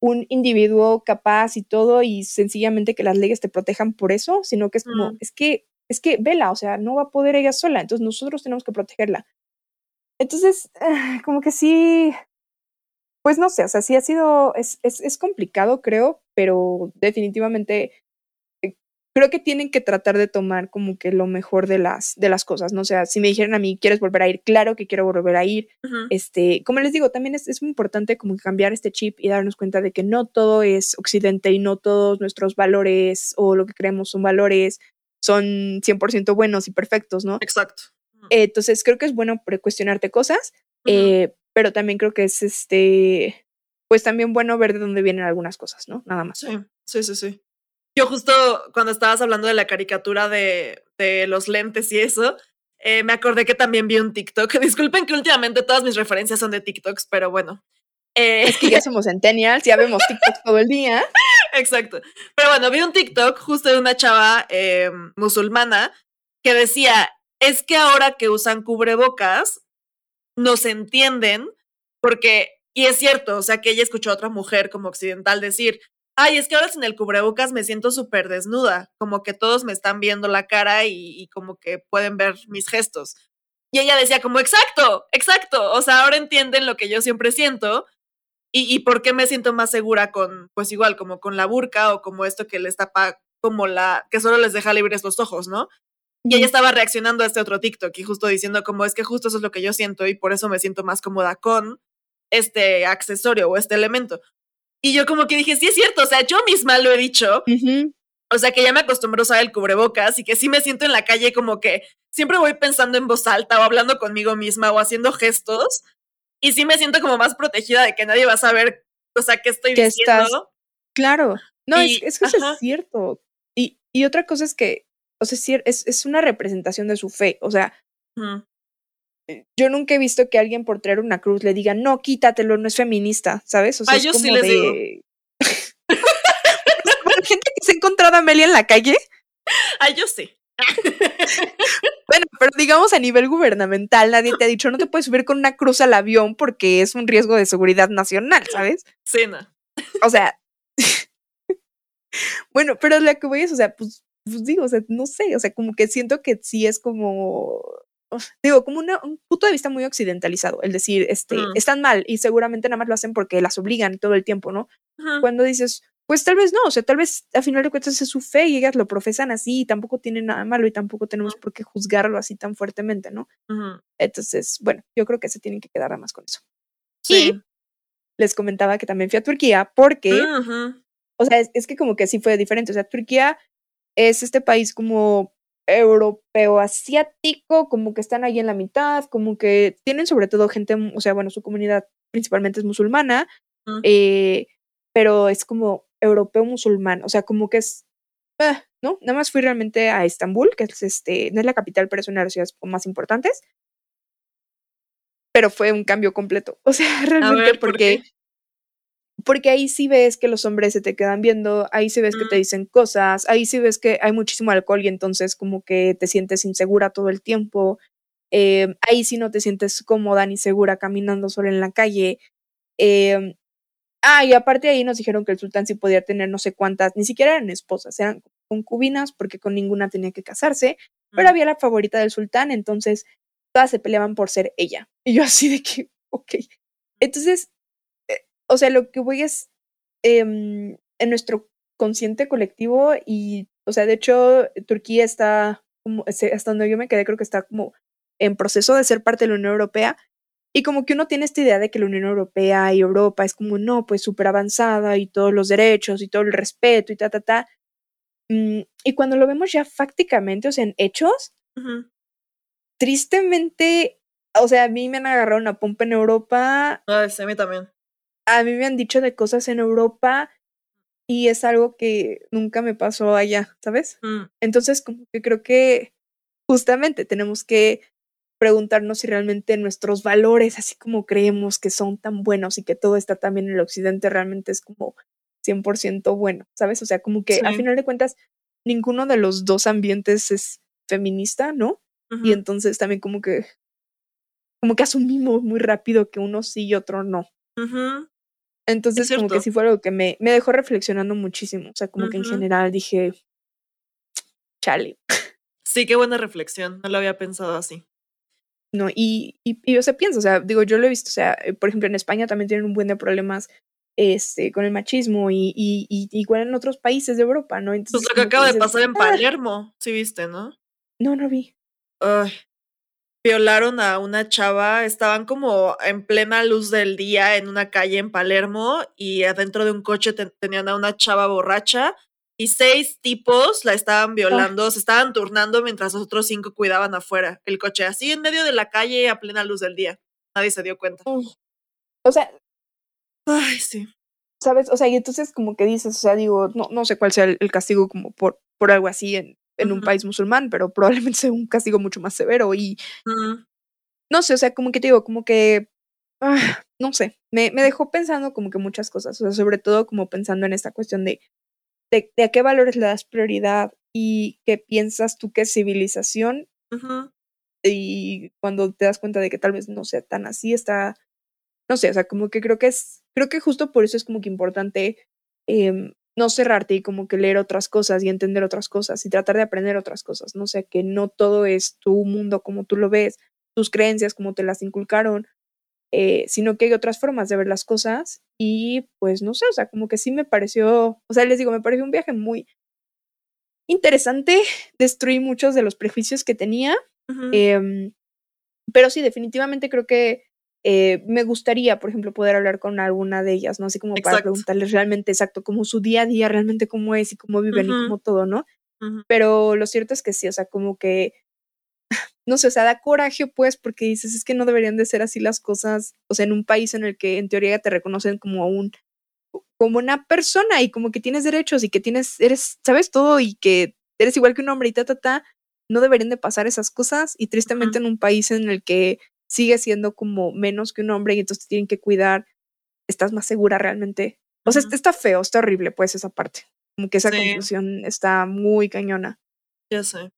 un individuo capaz y todo y sencillamente que las leyes te protejan por eso, sino que es como, es que, es que vela, o sea, no va a poder ella sola, entonces nosotros tenemos que protegerla. Entonces, ah, como que sí, pues no sé, o sea, sí ha sido, es, es, es complicado, creo, pero definitivamente eh, creo que tienen que tratar de tomar como que lo mejor de las, de las cosas, ¿no? O sea, si me dijeran a mí, ¿quieres volver a ir? Claro que quiero volver a ir. Este, como les digo, también es, es muy importante como que cambiar este chip y darnos cuenta de que no todo es occidente y no todos nuestros valores o lo que creemos son valores son 100% buenos y perfectos, ¿no? Exacto. Eh, Entonces creo que es bueno cuestionarte cosas, eh, pero también creo que es este, pues también bueno ver de dónde vienen algunas cosas, ¿no? Nada más. Sí, sí, sí, sí. Yo justo cuando estabas hablando de la caricatura de, de los lentes y eso, eh, me acordé que también vi un TikTok. Disculpen que últimamente todas mis referencias son de TikToks, pero bueno. Eh, Es que ya somos centennials, ya vemos TikTok todo el día. Exacto. Pero bueno, vi un TikTok justo de una chava eh, musulmana que decía, es que ahora que usan cubrebocas, nos entienden porque, y es cierto, o sea, que ella escuchó a otra mujer como occidental decir, ay, es que ahora sin el cubrebocas me siento súper desnuda, como que todos me están viendo la cara y, como que pueden ver mis gestos. Y ella decía como, exacto, exacto, o sea, ahora entienden lo que yo siempre siento y, y por qué me siento más segura con, pues igual, como con la burka o como esto que les tapa, como la, que solo les deja libres los ojos, ¿no? Y ella estaba reaccionando a este otro TikTok y justo diciendo como es que justo eso es lo que yo siento y por eso me siento más cómoda con este accesorio o este elemento. Y yo como que dije, sí es cierto, o sea, yo misma lo he dicho, Ujú. o sea, que ya me acostumbro a usar el cubrebocas y que sí me siento en la calle como que siempre voy pensando en voz alta o hablando conmigo misma o haciendo gestos y sí me siento como más protegida de que nadie va a saber, o sea, qué estoy Que diciendo. estás- Claro. No, es, Y- es que eso es cierto. Y, y otra cosa es que, o sea, sí, es, es una representación de su fe. O sea, Ujú. yo nunca he visto que alguien por traer una cruz le diga, no, quítatelo, no es feminista, ¿sabes? O sea, Ah, es yo sí como les digo. de... La gente que se ha encontrado a Amelia en la calle. Ay, yo sí. Bueno, pero digamos a nivel gubernamental, nadie te ha dicho, no te puedes subir con una cruz al avión porque es un riesgo de seguridad nacional, ¿sabes? Sí, no. O sea, bueno, pero lo que voy es, o sea, pues, pues digo, o sea, no sé, o sea, como que siento que sí es como, digo, como una- un punto de vista muy occidentalizado, el decir, este, Mm. están mal y seguramente nada más lo hacen porque las obligan todo el tiempo, ¿no? Ujú. Cuando dices, pues tal vez no, o sea, tal vez a final de cuentas es su fe y ellas lo profesan así y tampoco tiene nada malo y tampoco tenemos por qué juzgarlo así tan fuertemente, ¿no? Ujú. Entonces, bueno, yo creo que se tienen que quedar nada más con eso. Sí. Y les comentaba que también fui a Turquía porque, o sea, es, es que como que sí fue diferente, o sea, Turquía es este país como europeo asiático, como que están ahí en la mitad, como que tienen sobre todo gente, mu- o sea, bueno, su comunidad principalmente es musulmana, Mm. eh, pero es como europeo musulmán, o sea, como que es, ah, ¿no? Nada más fui realmente a Estambul, que es este, no es la capital, pero es una de las ciudades más importantes. Pero fue un cambio completo. O sea, realmente ver, ¿por porque, qué? Porque ahí sí ves que los hombres se te quedan viendo, ahí sí ves que te Mm. dicen cosas, ahí sí ves que hay muchísimo alcohol y entonces como que te sientes insegura todo el tiempo. eh, ahí sí no te sientes cómoda ni segura caminando sola en la calle. em, Ah, y aparte ahí nos dijeron que el sultán sí podía tener no sé cuántas, ni siquiera eran esposas, eran concubinas porque con ninguna tenía que casarse, pero Mm. había la favorita del sultán, entonces todas se peleaban por ser ella. Y yo así de que, ok. Entonces, eh, o sea, lo que voy es em, en nuestro consciente colectivo y, o sea, de hecho, Turquía está, como, hasta donde yo me quedé, creo que está como en proceso de ser parte de la Unión Europea. Y como que uno tiene esta idea de que la Unión Europea y Europa es como, no, pues súper avanzada y todos los derechos y todo el respeto y ta, ta, ta. Mm, y cuando lo vemos ya fácticamente, o sea, en hechos, tristemente, o sea, a mí me han agarrado una pompa en Europa, Ay, sí, a mí también. A mí me han dicho de cosas en Europa y es algo que nunca me pasó allá, ¿sabes? Mm. Entonces, como que creo que justamente tenemos que preguntarnos si realmente nuestros valores, así como creemos que son tan buenos y que todo está también en el occidente, realmente es como 100% bueno, ¿sabes? O sea, como que a Sí. final de cuentas, ninguno de los dos ambientes es feminista, ¿no? Y entonces también como que, como que asumimos muy rápido que uno sí y otro no. Ujú. Entonces, como que sí fue algo que me, me dejó reflexionando muchísimo. O sea, como que en general dije, chale, Sí, qué buena reflexión. No lo había pensado así. ¿no? Y, y, y yo se piensa, o sea, digo, yo lo he visto, o sea, eh, por ejemplo, en España también tienen un buen de problemas este, con el machismo y, y, y igual en otros países de Europa, ¿no? Pues Entonces, lo que acaba de pasar en "Ah, Palermo, sí viste, ¿no? no, no vi. Ay, violaron a una chava, estaban como en plena luz del día en una calle en Palermo y adentro de un coche te- tenían a una chava borracha y seis tipos la estaban violando, se estaban turnando mientras los otros cinco cuidaban afuera el coche, así en medio de la calle a plena luz del día. Nadie se dio cuenta. O sea, Ay, sí. ¿sabes? O sea, y entonces como que dices, o sea, digo, no, no sé cuál sea el, el castigo como por, por algo así en, en un país musulmán, pero probablemente sea un castigo mucho más severo y Mm, no sé, o sea, como que te digo, como que, ah, no sé, me, me dejó pensando como que muchas cosas, o sea, sobre todo como pensando en esta cuestión de, de, de a qué valores le das prioridad y qué piensas tú que es civilización ujú. y cuando te das cuenta de que tal vez no sea tan así, está, no sé, o sea, como que creo que es, creo que justo por eso es como que importante em, no cerrarte y como que leer otras cosas y entender otras cosas y tratar de aprender otras cosas, no sé, que no todo es tu mundo como tú lo ves, tus creencias como te las inculcaron, eh, sino que hay otras formas de ver las cosas y pues no sé, o sea, como que sí me pareció, o sea, les digo, me pareció un viaje muy interesante, destruí muchos de los prejuicios que tenía. Em, pero sí, definitivamente creo que eh, me gustaría, por ejemplo, poder hablar con alguna de ellas, ¿no? Así como para preguntarles realmente exacto cómo su día a día, realmente cómo es y cómo viven y cómo todo, ¿no? Pero lo cierto es que sí, o sea, como que, no sé, o sea, da coraje pues porque dices, es que no deberían de ser así las cosas, o sea, en un país en el que en teoría te reconocen como un como una persona y como que tienes derechos y que tienes, eres, sabes todo y que eres igual que un hombre y ta, ta, ta, no deberían de pasar esas cosas y tristemente en un país en el que sigue siendo como menos que un hombre y entonces te tienen que cuidar, estás más segura realmente. O sea, está feo, está horrible pues esa parte. Como que esa Sí. conclusión está muy cañona. Ya sé.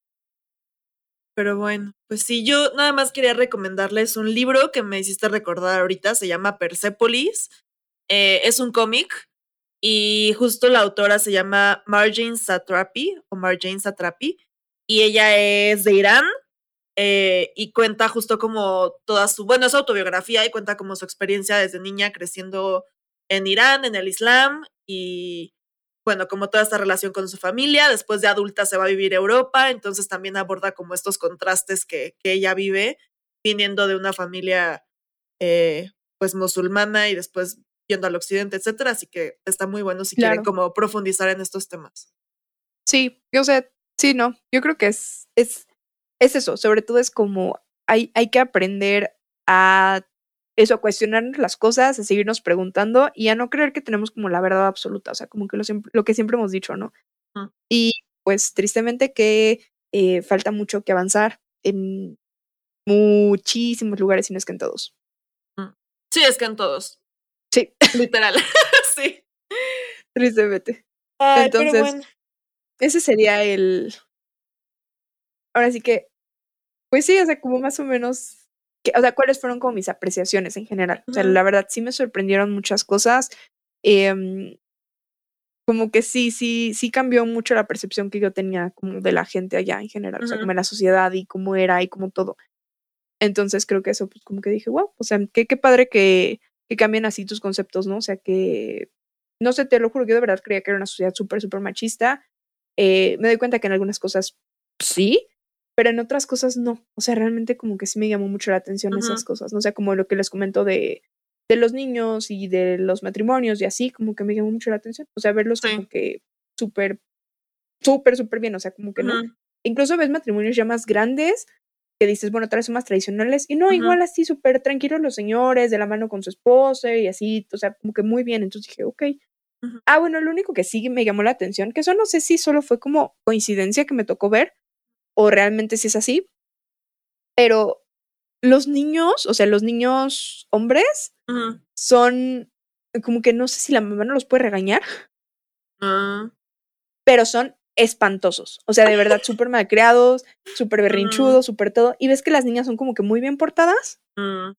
Pero bueno, pues sí, yo nada más quería recomendarles un libro que me hiciste recordar ahorita, se llama Persepolis. Eh, es un cómic y justo la autora se llama Marjane Satrapi o Marjane Satrapi y ella es de Irán eh, y cuenta justo como toda su, bueno, es autobiografía y cuenta como su experiencia desde niña creciendo en Irán, en el Islam y bueno, como toda esta relación con su familia, después de adulta se va a vivir Europa, entonces también aborda como estos contrastes que, que ella vive viniendo de una familia eh, pues musulmana y después yendo al occidente, etcétera, así que está muy bueno si quieren como profundizar en estos temas. Sí, yo sé, sí, no, yo creo que es, es, es eso, sobre todo es como hay, hay que aprender a eso, a cuestionar las cosas, a seguirnos preguntando y a no creer que tenemos como la verdad absoluta, o sea, como que lo, lo que siempre hemos dicho, ¿no? Y pues tristemente que eh, falta mucho que avanzar en muchísimos lugares y no es que en todos. Sí, es que en todos. Sí. Literal. sí. Tristemente. Entonces, ese sería el. Ahora sí que. Pues sí, o sea, como más o menos. Que, o sea, cuáles fueron como mis apreciaciones en general. O sea, la verdad sí me sorprendieron muchas cosas. Eh, como que sí, sí, sí cambió mucho la percepción que yo tenía como de la gente allá en general, o sea, como en la sociedad y cómo era y como todo. Entonces creo que eso, pues como que dije, wow, o sea, qué, qué padre que, que cambien así tus conceptos, ¿no? O sea, que, no sé, te lo juro, yo de verdad creía que era una sociedad súper, súper machista. Eh, me doy cuenta que en algunas cosas sí, pero en otras cosas no. O sea, realmente como que sí me llamó mucho la atención esas cosas, ¿no? O sea, como lo que les comento de, de los niños y de los matrimonios y así, como que me llamó mucho la atención. O sea, verlos como que súper, súper, súper bien, o sea, como que no. Incluso ves matrimonios ya más grandes que dices, bueno, tal vez son más tradicionales, y no, igual así súper tranquilos los señores, de la mano con su esposa y así, o sea, como que muy bien. Entonces dije, ok. Ah, bueno, lo único que sí me llamó la atención, que eso no sé si solo fue como coincidencia que me tocó ver, o realmente si es así, pero los niños, o sea, los niños hombres, son como que no sé si la mamá no los puede regañar, ah. pero son espantosos. O sea, de verdad, súper malcriados, súper berrinchudos, súper todo. Y ves que las niñas son como que muy bien portadas. Mm.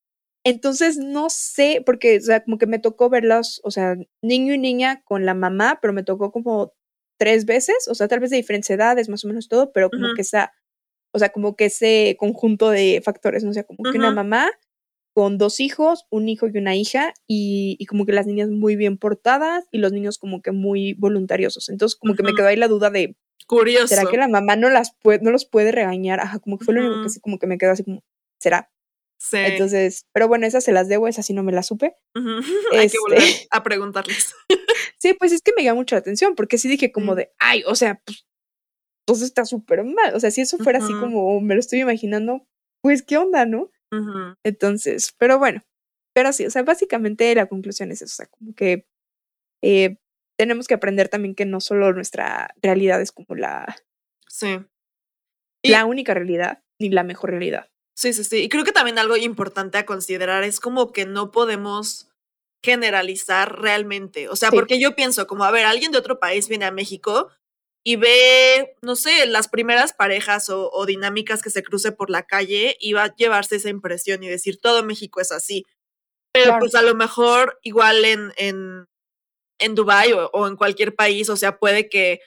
Entonces, no sé, porque, o sea, como que me tocó verlas, o sea, niño y niña con la mamá, pero me tocó como tres veces, o sea, tal vez de diferentes edades, más o menos todo, pero como que esa, o sea, como que ese conjunto de factores, ¿no? O sea, como que una mamá con dos hijos, un hijo y una hija, y, y, como que las niñas muy bien portadas y los niños como que muy voluntariosos. Entonces, como que me quedó ahí la duda de, Curioso. ¿será que la mamá no las puede, no los puede regañar? Ajá, como que fue lo único que sí, como que me quedó así como, ¿será? Sí. Entonces, pero bueno, esas se las debo, esas sí no me las supe. Hay que volver este a preguntarles. sí, pues es que me llama mucho la atención, porque sí dije como de, ay, o sea, pues, pues está súper mal. O sea, si eso fuera así como me lo estoy imaginando, pues qué onda, ¿no? Entonces, pero bueno, pero sí, o sea, básicamente la conclusión es eso, o sea, como que eh, tenemos que aprender también que no solo nuestra realidad es como la, sí. la única realidad, ni la mejor realidad. Sí, sí, sí. Y creo que también algo importante a considerar es como que no podemos generalizar realmente. O sea, Sí. porque yo pienso como, a ver, alguien de otro país viene a México y ve, no sé, las primeras parejas o, o dinámicas que se cruce por la calle y va a llevarse esa impresión y decir, todo México es así. Pero Claro. pues a lo mejor igual en, en, en Dubái o, o en cualquier país, o sea, puede que,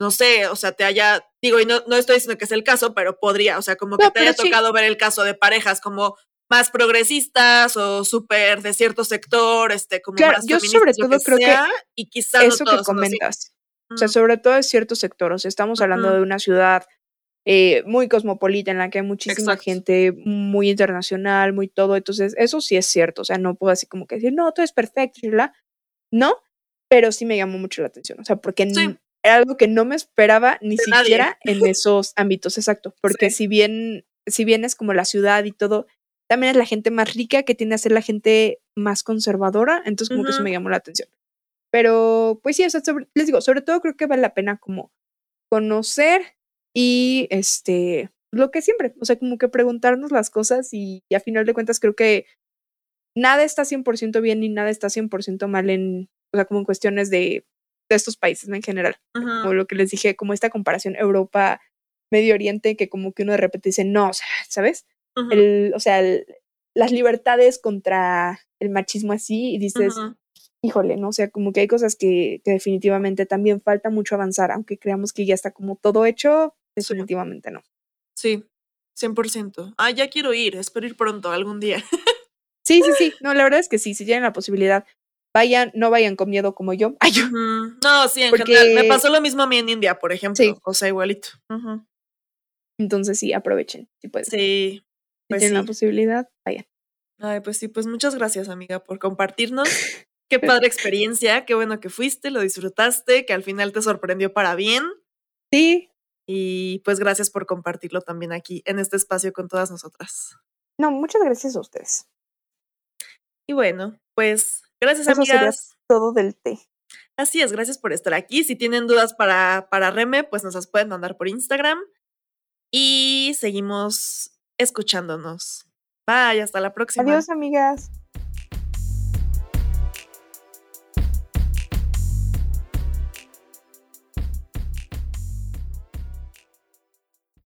no sé, o sea, te haya, digo, y no, no estoy diciendo que es el caso, pero podría, o sea, como que te haya sí. tocado ver el caso de parejas como más progresistas o súper de cierto sector, este, como Claro, más yo sobre todo creo que sea, y quizá Eso no que todos así. comentas. O sea, sobre todo es cierto sector. O sea, estamos hablando Ujú. de una ciudad eh, muy cosmopolita en la que hay muchísima Exacto. gente muy internacional, muy todo. Entonces, eso sí es cierto. O sea, no puedo así como que decir, no, todo es perfecto, bla. No, pero sí me llamó mucho la atención. O sea, porque Sí. era algo que no me esperaba ni De nadie. siquiera en esos ámbitos, exacto. Porque Sí. si bien, si bien es como la ciudad y todo, también es la gente más rica que tiende a ser la gente más conservadora. Entonces, como que eso me llamó la atención. Pero, pues sí, o sea, sobre- les digo, sobre todo creo que vale la pena como conocer y este, lo que siempre, o sea, como que preguntarnos las cosas y, y a final de cuentas creo que nada está 100% bien ni nada está 100% mal en, o sea, como en cuestiones de, de estos países en general. Como Ujú. lo que les dije, como esta comparación Europa, Medio Oriente, que como que uno de repente dice, no, o sea, ¿sabes? El, o sea, el- las libertades contra el machismo así y dices, híjole, ¿no? O sea, como que hay cosas que, que definitivamente también falta mucho avanzar, aunque creamos que ya está como todo hecho, Sí. definitivamente no. Sí, 100%. Ah, ya quiero ir, espero ir pronto, algún día. Sí, sí, sí, no, la verdad es que sí, si tienen la posibilidad vayan, no vayan con miedo como yo. Ay, yo. No, sí, en Porque- general. Me pasó lo mismo a mí en India, por ejemplo. Sí. O sea, igualito. Entonces sí, aprovechen. Si pueden. Sí. Pues tienen la posibilidad, vayan. Ay, pues sí, pues muchas gracias, amiga, por compartirnos. Qué padre experiencia, qué bueno que fuiste, lo disfrutaste, que al final te sorprendió para bien. Sí, Y pues gracias por compartirlo también aquí en este espacio con todas nosotras. no, muchas gracias a ustedes. Y bueno, pues gracias, Eso sería amigas. Todo del té. Así es, gracias por estar aquí. Si tienen dudas para, para Reme, pues nos las pueden mandar por Instagram. Y seguimos escuchándonos. Bye, hasta la próxima. Adiós, amigas.